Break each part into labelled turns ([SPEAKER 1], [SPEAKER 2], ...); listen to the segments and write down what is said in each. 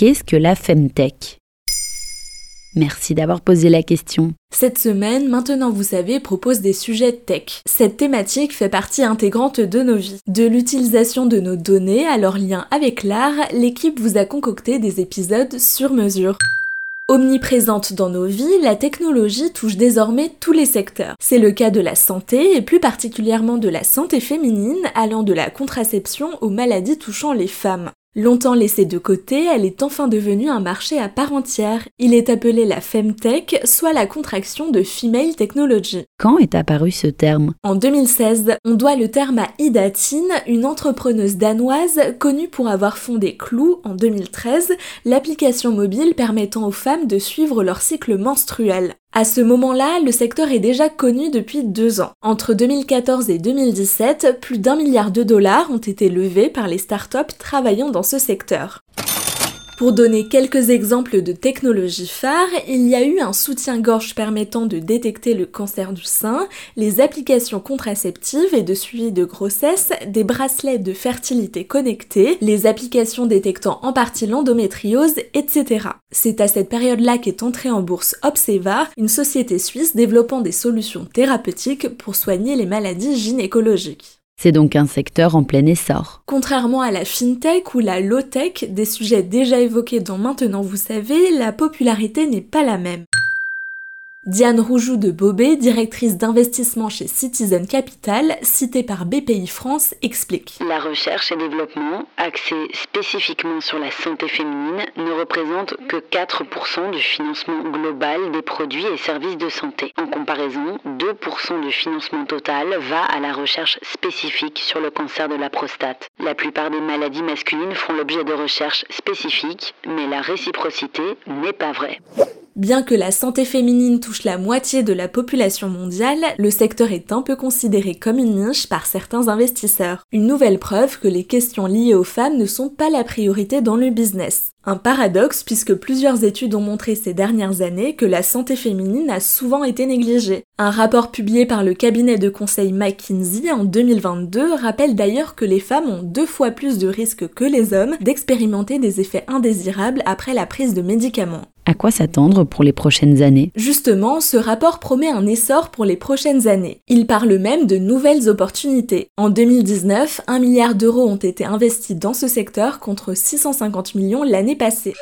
[SPEAKER 1] Qu'est-ce que la Femtech Merci d'avoir posé la question.
[SPEAKER 2] Cette semaine, Maintenant vous savez propose des sujets tech. Cette thématique fait partie intégrante de nos vies. De l'utilisation de nos données à leur lien avec l'art, l'équipe vous a concocté des épisodes sur mesure. Omniprésente dans nos vies, la technologie touche désormais tous les secteurs. C'est le cas de la santé et plus particulièrement de la santé féminine allant de la contraception aux maladies touchant les femmes. Longtemps laissée de côté, elle est enfin devenue un marché à part entière. Il est appelé la Femtech, soit la contraction de Female Technology.
[SPEAKER 1] Quand est apparu ce terme?
[SPEAKER 2] En 2016, on doit le terme à Ida Tin, une entrepreneuse danoise connue pour avoir fondé Clou en 2013, l'application mobile permettant aux femmes de suivre leur cycle menstruel. À ce moment-là, le secteur est déjà connu depuis deux ans. Entre 2014 et 2017, plus d'un milliard de dollars ont été levés par les startups travaillant dans ce secteur. Pour donner quelques exemples de technologies phares, il y a eu un soutien-gorge permettant de détecter le cancer du sein, les applications contraceptives et de suivi de grossesse, des bracelets de fertilité connectés, les applications détectant en partie l'endométriose, etc. C'est à cette période-là qu'est entrée en bourse Obseva, une société suisse développant des solutions thérapeutiques pour soigner les maladies gynécologiques.
[SPEAKER 1] C'est donc un secteur en plein essor.
[SPEAKER 2] Contrairement à la fintech ou la low-tech, des sujets déjà évoqués dont maintenant vous savez, la popularité n'est pas la même. Diane Roujoux de Bobé, directrice d'investissement chez Citizen Capital, citée par BPI France, explique.
[SPEAKER 3] La recherche et développement, axée spécifiquement sur la santé féminine, ne représente que 4% du financement global des produits et services de santé. En comparaison, 2% du financement total va à la recherche spécifique sur le cancer de la prostate. La plupart des maladies masculines font l'objet de recherches spécifiques, mais la réciprocité n'est pas vraie.
[SPEAKER 2] Bien que la santé féminine touche la moitié de la population mondiale, le secteur est un peu considéré comme une niche par certains investisseurs. Une nouvelle preuve que les questions liées aux femmes ne sont pas la priorité dans le business. Un paradoxe puisque plusieurs études ont montré ces dernières années que la santé féminine a souvent été négligée. Un rapport publié par le cabinet de conseil McKinsey en 2022 rappelle d'ailleurs que les femmes ont deux fois plus de risques que les hommes d'expérimenter des effets indésirables après la prise de médicaments.
[SPEAKER 1] À quoi s'attendre pour les prochaines années?
[SPEAKER 2] Justement, ce rapport promet un essor pour les prochaines années. Il parle même de nouvelles opportunités. En 2019, 1 milliard d'euros ont été investis dans ce secteur contre 650 millions l'année passée.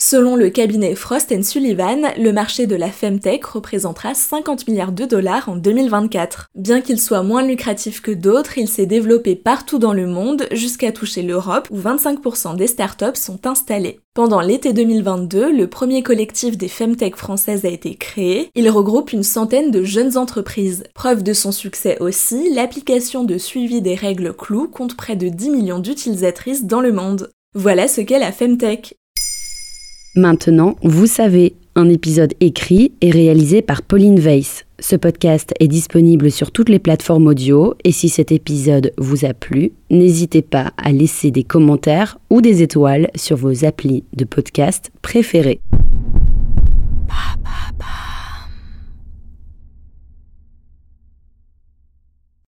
[SPEAKER 2] Selon le cabinet Frost Sullivan, le marché de la Femtech représentera 50 milliards de dollars en 2024. Bien qu'il soit moins lucratif que d'autres, il s'est développé partout dans le monde jusqu'à toucher l'Europe où 25% des startups sont installées. Pendant l'été 2022, le premier collectif des Femtech françaises a été créé. Il regroupe une centaine de jeunes entreprises. Preuve de son succès aussi, l'application de suivi des règles clous compte près de 10 millions d'utilisatrices dans le monde. Voilà ce qu'est la Femtech.
[SPEAKER 1] Maintenant, vous savez, un épisode écrit et réalisé par Pauline Weiss. Ce podcast est disponible sur toutes les plateformes audio et si cet épisode vous a plu, n'hésitez pas à laisser des commentaires ou des étoiles sur vos applis de podcast préférés.